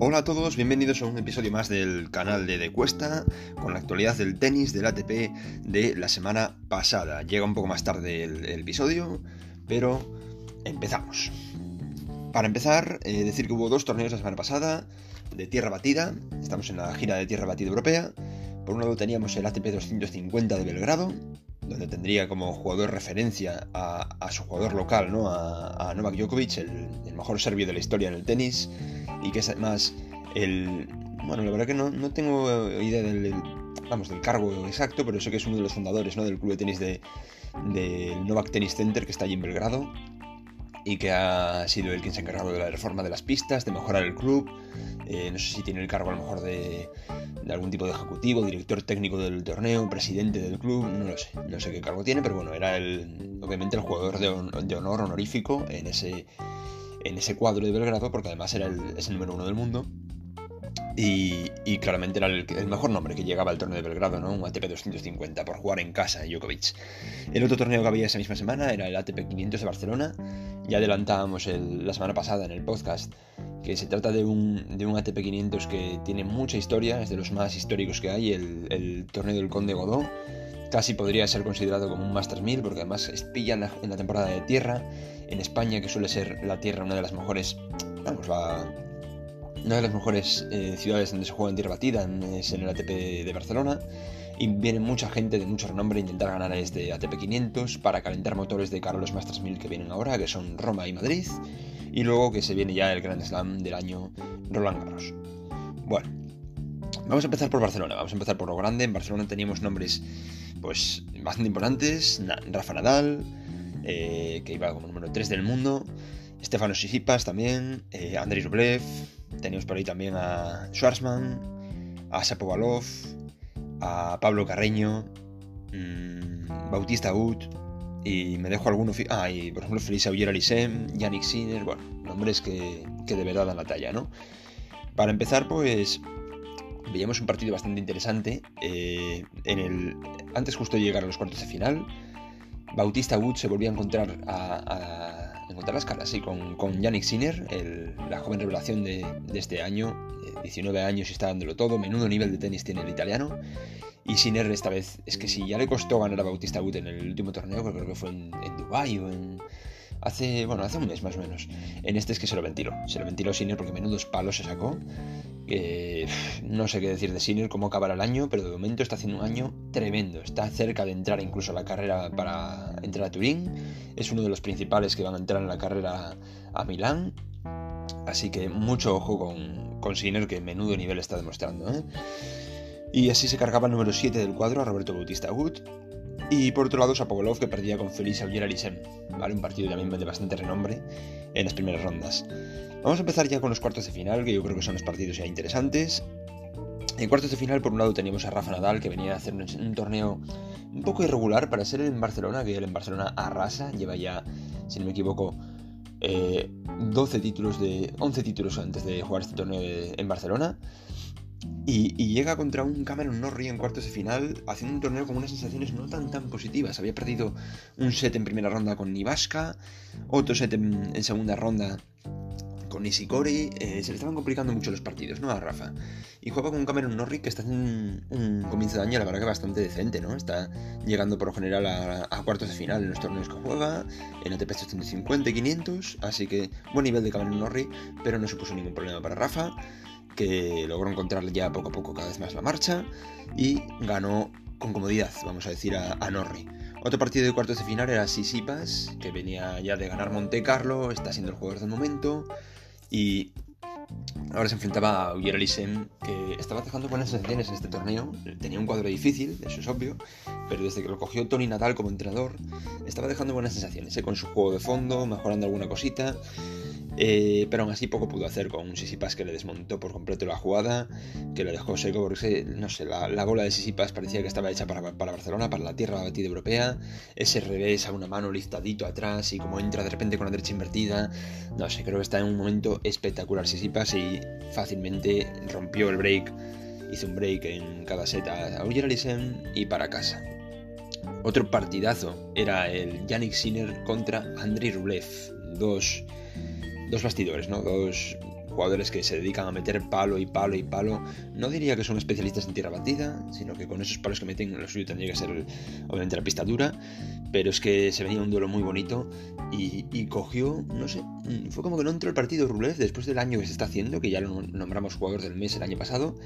Hola a todos, bienvenidos a un episodio más del canal de De Cuesta con la actualidad del tenis del ATP de la semana pasada. Llega un poco más tarde el, episodio, pero empezamos. Para empezar, eh, decir que hubo dos torneos la semana pasada de tierra batida. Estamos en la gira de tierra batida europea. Por un lado teníamos el ATP 250 de Belgrado, donde tendría como jugador referencia a, su jugador local, ¿no? a, Novak Djokovic, el, mejor serbio de la historia en el tenis y que es además el... Bueno, la verdad que no, no tengo idea del, vamos, del cargo exacto, pero sé que es uno de los fundadores ¿no? del club de tenis de, del Novak Tennis Center que está allí en Belgrado y que ha sido el quien se ha encargado de la reforma de las pistas, de mejorar el club. Eh, no sé si tiene el cargo a lo mejor de, de, algún tipo de ejecutivo, director técnico del torneo, presidente del club, no lo sé, no sé qué cargo tiene, pero bueno, era el, obviamente el jugador de, de honor honorífico en ese, en ese cuadro de Belgrado, porque además era es el número uno del mundo. Y, claramente era el, mejor nombre que llegaba al torneo de Belgrado, ¿no? Un ATP 250 por jugar en casa, Djokovic. El otro torneo que había esa misma semana era el ATP 500 de Barcelona. Ya adelantábamos la semana pasada en el podcast que se trata de un, de un ATP 500 que tiene mucha historia, es de los más históricos que hay, el, el torneo del Conde Godó Casi podría ser considerado como un Masters 1000 porque además pilla en la, temporada de tierra. En España, que suele ser la tierra una de las mejores, vamos, una de las mejores eh, ciudades donde se juega en tierra batida es en el ATP de Barcelona. Y viene mucha gente de mucho renombre a intentar ganar este ATP 500 para calentar motores de Carlos Masters 1000 que vienen ahora, que son Roma y Madrid. Y luego que se viene ya el Grand Slam del año Roland Garros. Bueno, vamos a empezar por Barcelona, vamos a empezar por lo grande. En Barcelona teníamos nombres pues bastante importantes. Rafa Nadal, eh, que iba como número 3 del mundo. Stefano Sisipas también. Eh, Andrei Rublev. Tenemos por ahí también a Schwarzman. A Sapovalov. A Pablo Carreño. Mm, Bautista Wood. Y me dejo alguno. Ah, y por ejemplo Felisa Auger Alisem. Yannick Sinner. Bueno, nombres que, que de verdad dan la talla, ¿no? Para empezar, pues veíamos un partido bastante interesante. Eh, en el, antes justo de llegar a los cuartos de final, Bautista Wood se volvió a encontrar, a, encontrar las caras con, con Yannick Sinner, la joven revelación de, este año, 19 años y está dándolo todo, menudo nivel de tenis tiene el italiano. Y Sinner esta vez, es que si ya le costó ganar a Bautista Wood en el último torneo, creo que fue en, en Dubái o en hace, bueno, hace un mes más o menos. En este es que se lo ventiló. Se lo ventiló Sinner porque menudos palos se sacó. No sé qué decir de Sinner, cómo acabará el año, pero de momento está haciendo un año tremendo. Está cerca de entrar incluso a la carrera para entrar a Turín. Es uno de los principales que van a entrar en la carrera a Milán. Así que mucho ojo con, con Sinner, que menudo nivel está demostrando. ¿eh? Y así se cargaba el número 7 del cuadro a Roberto Bautista Wood. Y por otro lado, Sapovalov que perdía con Feliz Auger Alisem, ¿vale? Un partido también de bastante renombre en las primeras rondas. Vamos a empezar ya con los cuartos de final, que yo creo que son los partidos ya interesantes. En cuartos de final, por un lado, teníamos a Rafa Nadal, que venía a hacer un, torneo un poco irregular para ser en Barcelona, que él en Barcelona arrasa, lleva ya, si no me equivoco, 12 eh, títulos de. 11 títulos antes de jugar este torneo en Barcelona. Y, llega contra un Cameron Norrie en cuartos de final, haciendo un torneo con unas sensaciones no tan tan positivas. Había perdido un set en primera ronda con Nivaska, otro set en, segunda ronda con Nishikori. Eh, se le estaban complicando mucho los partidos, ¿no? A Rafa. Y juega con un Cameron Norrie que está haciendo un, comienzo de año, la verdad que bastante decente, ¿no? Está llegando por lo general a, cuartos de final en los torneos que juega, en ATP 350 y 500. Así que buen nivel de Cameron Norrie, pero no supuso ningún problema para Rafa que logró encontrar ya poco a poco cada vez más la marcha y ganó con comodidad, vamos a decir, a, Norri. Otro partido de cuartos de final era Sisipas, que venía ya de ganar Monte Carlo, está siendo el jugador del momento y ahora se enfrentaba a Uyer que estaba dejando buenas sensaciones en este torneo. Tenía un cuadro difícil, eso es obvio, pero desde que lo cogió Tony Nadal como entrenador, estaba dejando buenas sensaciones, ¿eh? con su juego de fondo, mejorando alguna cosita. Eh, pero aún así poco pudo hacer con un Sisipas que le desmontó por completo la jugada, que le dejó seco porque, no sé, la, bola de Sisipas parecía que estaba hecha para, Barcelona, para la tierra batida europea, ese revés a una mano listadito atrás y como entra de repente con la derecha invertida, no sé, creo que está en un momento espectacular Sisipas y fácilmente rompió el break, hizo un break en cada set a Auger y para casa. Otro partidazo era el Yannick Sinner contra Andrei Rublev, dos dos bastidores, ¿no? Dos jugadores que se dedican a meter palo y palo y palo. No diría que son especialistas en tierra batida, sino que con esos palos que meten lo suyo tendría que ser obviamente la pista dura. Pero es que se venía un duelo muy bonito y, cogió, no sé, fue como que no entró el partido Rulev después del año que se está haciendo, que ya lo nombramos jugador del mes el año pasado.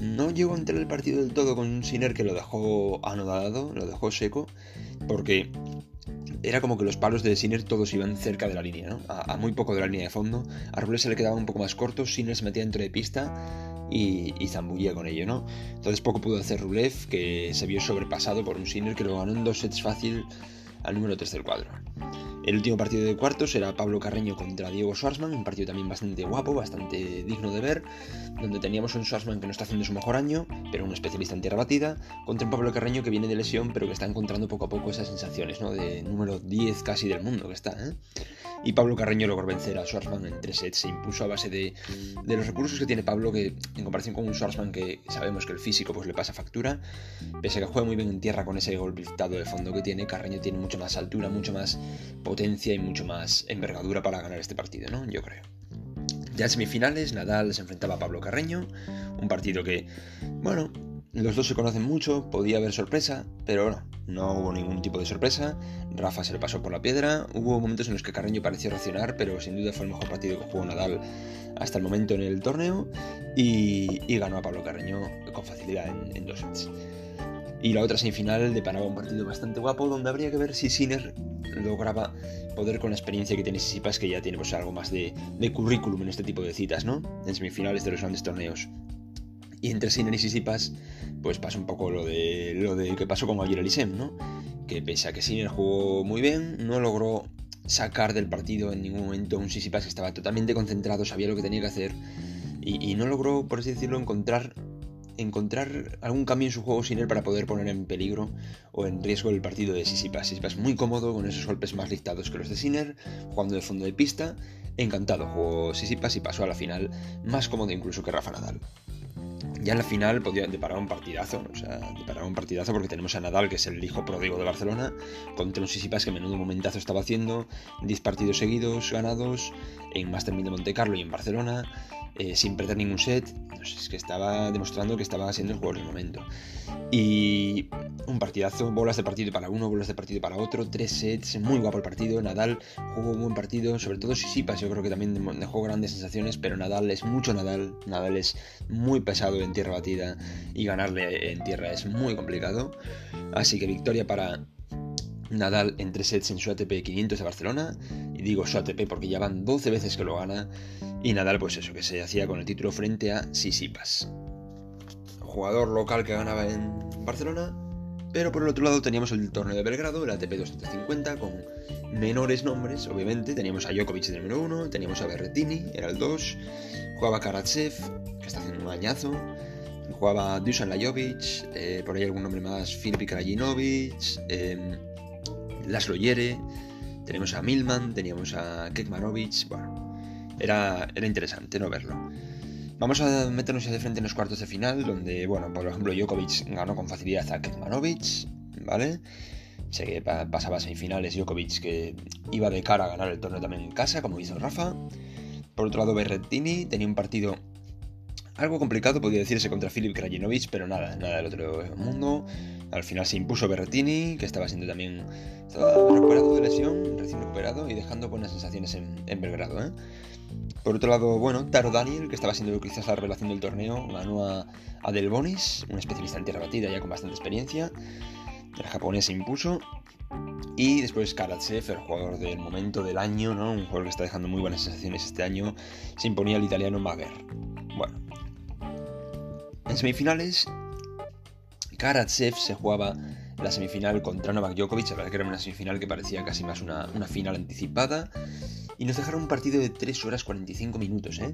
No llegó a entrar el partido del todo con un Sinner que lo dejó anodado, lo dejó seco, porque era como que los palos de Sinner todos iban cerca de la línea, ¿no? A, muy poco de la línea de fondo. A Ruble se le quedaba un poco más corto, Sinner se metía dentro de pista y, y zambullía con ello, ¿no? Entonces poco pudo hacer Rublev, que se vio sobrepasado por un Sinner que lo ganó en dos sets fácil al número 3 del cuadro. El último partido de cuartos era Pablo Carreño contra Diego Schwarzman, un partido también bastante guapo, bastante digno de ver, donde teníamos un Schwarzman que no está haciendo su mejor año, pero un especialista en tierra batida, contra un Pablo Carreño que viene de lesión, pero que está encontrando poco a poco esas sensaciones, ¿no? De número 10 casi del mundo que está, ¿eh? Y Pablo Carreño logró vencer a Schwarzman en tres sets. Se impuso a base de, los recursos que tiene Pablo, que en comparación con un Schwarzman que sabemos que el físico pues le pasa factura, pese a que juega muy bien en tierra con ese golpe de fondo que tiene, Carreño tiene mucho más altura, mucho más potencia y mucho más envergadura para ganar este partido, ¿no? Yo creo. Ya en semifinales, Nadal se enfrentaba a Pablo Carreño, un partido que, bueno, los dos se conocen mucho, podía haber sorpresa, pero no, no hubo ningún tipo de sorpresa. Rafa se le pasó por la piedra. Hubo momentos en los que Carreño pareció reaccionar, pero sin duda fue el mejor partido que jugó Nadal hasta el momento en el torneo. Y, ganó a Pablo Carreño con facilidad en, dos sets. Y la otra semifinal deparaba un partido bastante guapo, donde habría que ver si Sinner lograba poder con la experiencia que tiene Sisipas, que ya tiene pues, algo más de, de currículum en este tipo de citas, ¿no? En semifinales de los grandes torneos. Y entre Sinner y Sisipas, pues pasa un poco lo de lo de que pasó con Ayer Elisem, ¿no? Que pese a que Sinner jugó muy bien, no logró sacar del partido en ningún momento un Sisipas que estaba totalmente concentrado, sabía lo que tenía que hacer y, no logró, por así decirlo, encontrar encontrar algún cambio en su juego Sinner para poder poner en peligro o en riesgo el partido de Sisipas. Sisipas muy cómodo con esos golpes más dictados que los de Sinner, jugando de fondo de pista. Encantado jugó Sisipas y pasó a la final más cómodo incluso que Rafa Nadal ya en la final podía deparar un partidazo, o sea, deparar un partidazo porque tenemos a Nadal, que es el hijo pródigo de Barcelona, contra un Sisipas que menudo momentazo estaba haciendo, 10 partidos seguidos ganados, en Master de Monte Carlo y en Barcelona, eh, sin perder ningún set. es que estaba demostrando que estaba siendo el jugador del momento. Y un partidazo, bolas de partido para uno, bolas de partido para otro, tres sets, muy guapo el partido. Nadal jugó un buen partido, sobre todo Sisipas, yo creo que también dejó grandes sensaciones, pero Nadal es mucho Nadal. Nadal es muy pesado en tierra batida y ganarle en tierra es muy complicado. Así que victoria para Nadal en tres sets en su ATP 500 de Barcelona. Y digo su ATP porque ya van 12 veces que lo gana. Y Nadal, pues eso, que se hacía con el título frente a Sisipas. Jugador local que ganaba en Barcelona. Pero por el otro lado teníamos el torneo de Belgrado, el ATP 250, con menores nombres, obviamente. Teníamos a Djokovic el número 1, teníamos a Berrettini, era el 2. Jugaba Karatsev, que está haciendo un añazo. Jugaba Dusan Lajovic, eh, por ahí algún nombre más, Filip Krajinovic. Eh, Laszlo Yere, tenemos a Milman, teníamos a Kekmanovic, bueno, era, era interesante no verlo. Vamos a meternos ya de frente en los cuartos de final, donde, bueno, por ejemplo, Djokovic ganó con facilidad a Kekmanovic, ¿vale? Sé que pasaba a semifinales Djokovic que iba de cara a ganar el torneo también en casa, como hizo Rafa. Por otro lado, Berrettini tenía un partido algo complicado, podría decirse, contra Filip Krajinovic, pero nada, nada del otro mundo. Al final se impuso Berrettini, que estaba siendo también recuperado de lesión, recién recuperado y dejando buenas sensaciones en, Belgrado. ¿eh? Por otro lado, bueno, Taro Daniel, que estaba siendo quizás la revelación del torneo, ganó a, a Del Bonis, un especialista en tierra batida ya con bastante experiencia. El japonés se impuso. Y después Karatsev, el jugador del momento del año, ¿no? un jugador que está dejando muy buenas sensaciones este año, se imponía al italiano Mager. En semifinales Karatsev se jugaba la semifinal contra Novak Djokovic, la verdad que era una semifinal que parecía casi más una, final anticipada, y nos dejaron un partido de 3 horas 45 minutos. ¿eh?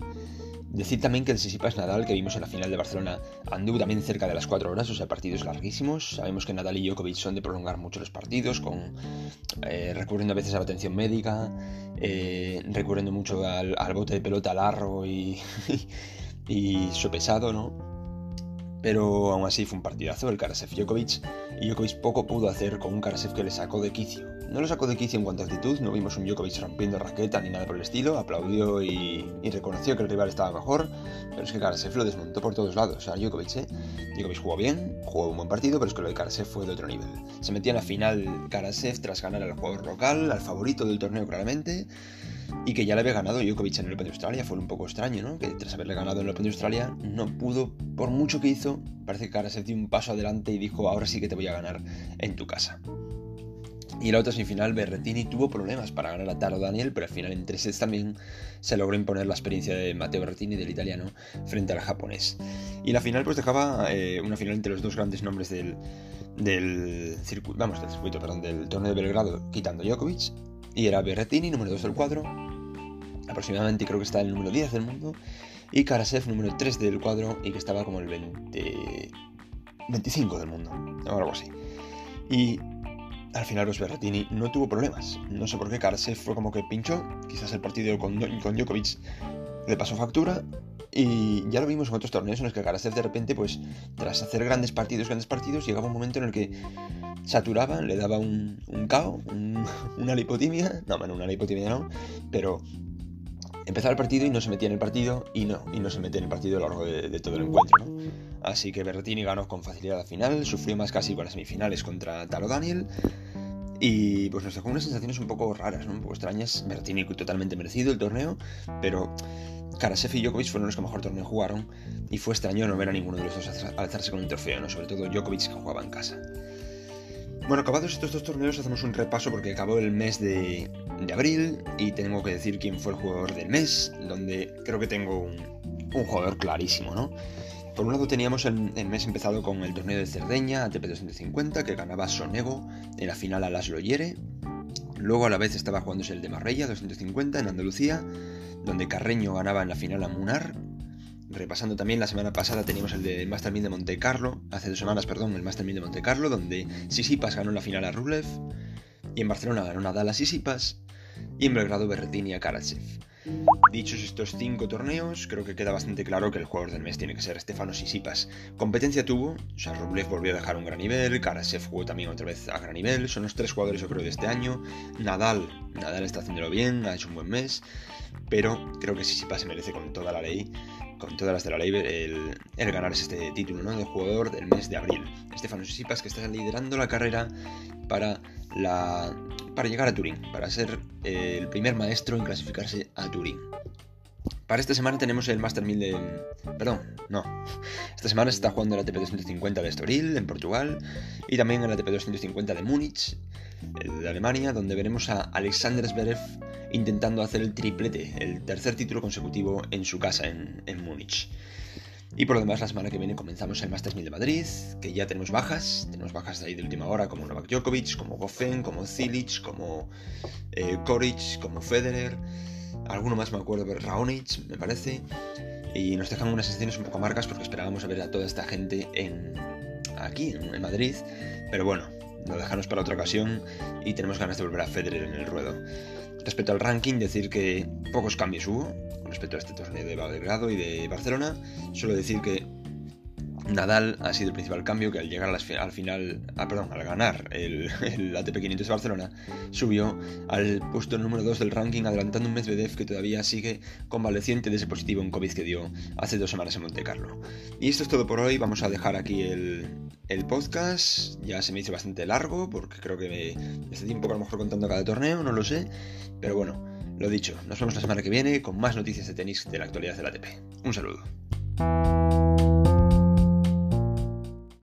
Decir también que el Sisipas Nadal que vimos en la final de Barcelona anduvo también cerca de las 4 horas, o sea, partidos larguísimos. Sabemos que Nadal y Djokovic son de prolongar mucho los partidos, eh, recurriendo a veces a la atención médica, eh, recurriendo mucho al, bote de pelota largo y, y sopesado, ¿no? Pero aún así fue un partidazo el Karasev Djokovic y Djokovic poco pudo hacer con un Karasev que le sacó de quicio. no lo sacó de quicio en cuanto a actitud, no vimos un Djokovic rompiendo raqueta ni nada por el estilo, aplaudió y, reconoció que el rival estaba mejor, pero es que Karasev lo desmontó por todos lados, o sea, Djokovic, ¿eh? Djokovic jugó bien, jugó un buen partido, pero es que lo de Karasev fue de otro nivel. Se metía en la final Karasev tras ganar al jugador local, al favorito del torneo claramente, y que ya le había ganado Djokovic en el Open de Australia, fue un poco extraño, ¿no? Que tras haberle ganado en el Open de Australia no pudo, por mucho que hizo, parece que Karasev dio un paso adelante y dijo, ahora sí que te voy a ganar en tu casa. Y la otra semifinal, Berretini tuvo problemas para ganar a Taro Daniel, pero al final en tres sets también se logró imponer la experiencia de Matteo Berretini, del italiano, frente al japonés. Y la final pues dejaba eh, una final entre los dos grandes nombres del, del circuito, vamos, del circuito, perdón, del torneo de Belgrado, quitando Djokovic, y era Berretini, número 2 del cuadro, aproximadamente creo que está el número 10 del mundo, y Karasev, número 3 del cuadro, y que estaba como el 20... 25 del mundo, o algo así. Y al final los Berrettini no tuvo problemas. No sé por qué Karasev fue como que pinchó, quizás el partido con, con Djokovic le pasó factura y ya lo vimos en otros torneos en los que Karasev de repente, pues tras hacer grandes partidos, grandes partidos, llegaba un momento en el que saturaba, le daba un, un cao, una lipotimia, no, bueno, una lipotimia no, pero empezaba el partido y no se metía en el partido y no, y no se mete en el partido a lo largo de, todo el encuentro. Así que Berrettini ganó con facilidad la final, sufrió más casi con las semifinales contra Taro Daniel. Y pues nos dejó unas sensaciones un poco raras, un poco extrañas. Berrettini totalmente merecido el torneo, pero Karasev y Djokovic fueron los que mejor torneo jugaron y fue extraño no ver a ninguno de los dos alzarse con un trofeo, ¿no? sobre todo Djokovic que jugaba en casa. Bueno, acabados estos dos torneos, hacemos un repaso porque acabó el mes de, abril y tengo que decir quién fue el jugador del mes, donde creo que tengo un, jugador clarísimo, ¿no? Por un lado teníamos el, mes empezado con el torneo de Cerdeña, ATP 250, que ganaba Sonego en la final a Las Loyere. Luego a la vez estaba jugándose el de Marbella 250 en Andalucía, donde Carreño ganaba en la final a Munar repasando también la semana pasada teníamos el de Master de Monte Carlo, hace dos semanas, perdón, el Master de Monte Carlo, donde Sisipas ganó la final a Rublev, y en Barcelona ganó Nadal a Sisipas, y en Belgrado Berrettini a Karatsev. Dichos estos cinco torneos, creo que queda bastante claro que el jugador del mes tiene que ser Stefano Sisipas. Competencia tuvo, o sea, Rublev volvió a dejar un gran nivel, Karasev jugó también otra vez a gran nivel, son los tres jugadores yo creo de este año. Nadal, Nadal está haciéndolo bien, ha hecho un buen mes, pero creo que Sisipas se merece con toda la ley con todas las de la ley, el, el ganarse este título ¿no? de jugador del mes de abril. Estefano Sisipas que está liderando la carrera para, la, para llegar a Turín, para ser el primer maestro en clasificarse a Turín. Para esta semana tenemos el Master 1000 de... Perdón, no. Esta semana se está jugando el ATP 250 de Estoril, en Portugal, y también el ATP 250 de Múnich, de Alemania, donde veremos a Alexander Zverev intentando hacer el triplete, el tercer título consecutivo en su casa en, Múnich. Y por lo demás, la semana que viene comenzamos el Masters 1000 de Madrid, que ya tenemos bajas, tenemos bajas de ahí de última hora, como Novak Djokovic, como Goffin, como Zilic, como eh, Koric, como Federer, alguno más me acuerdo, pero Raonic, me parece, y nos dejan unas sesiones un poco marcas porque esperábamos a ver a toda esta gente en, aquí, en Madrid, pero bueno, lo dejamos para otra ocasión y tenemos ganas de volver a Federer en el ruedo. Respecto al ranking, decir que pocos cambios hubo respecto a este torneo de Belgrado y de Barcelona. Solo decir que Nadal ha sido el principal cambio que al llegar al final, ah, perdón, al ganar el, ATP 500 de Barcelona, subió al puesto número 2 del ranking, adelantando un Medvedev que todavía sigue convaleciente de ese positivo en COVID que dio hace dos semanas en Monte Carlo. Y esto es todo por hoy, vamos a dejar aquí el, el podcast. Ya se me hizo bastante largo, porque creo que me, este tiempo a lo mejor contando cada torneo, no lo sé, pero bueno, lo dicho, nos vemos la semana que viene con más noticias de tenis de la actualidad del ATP. Un saludo.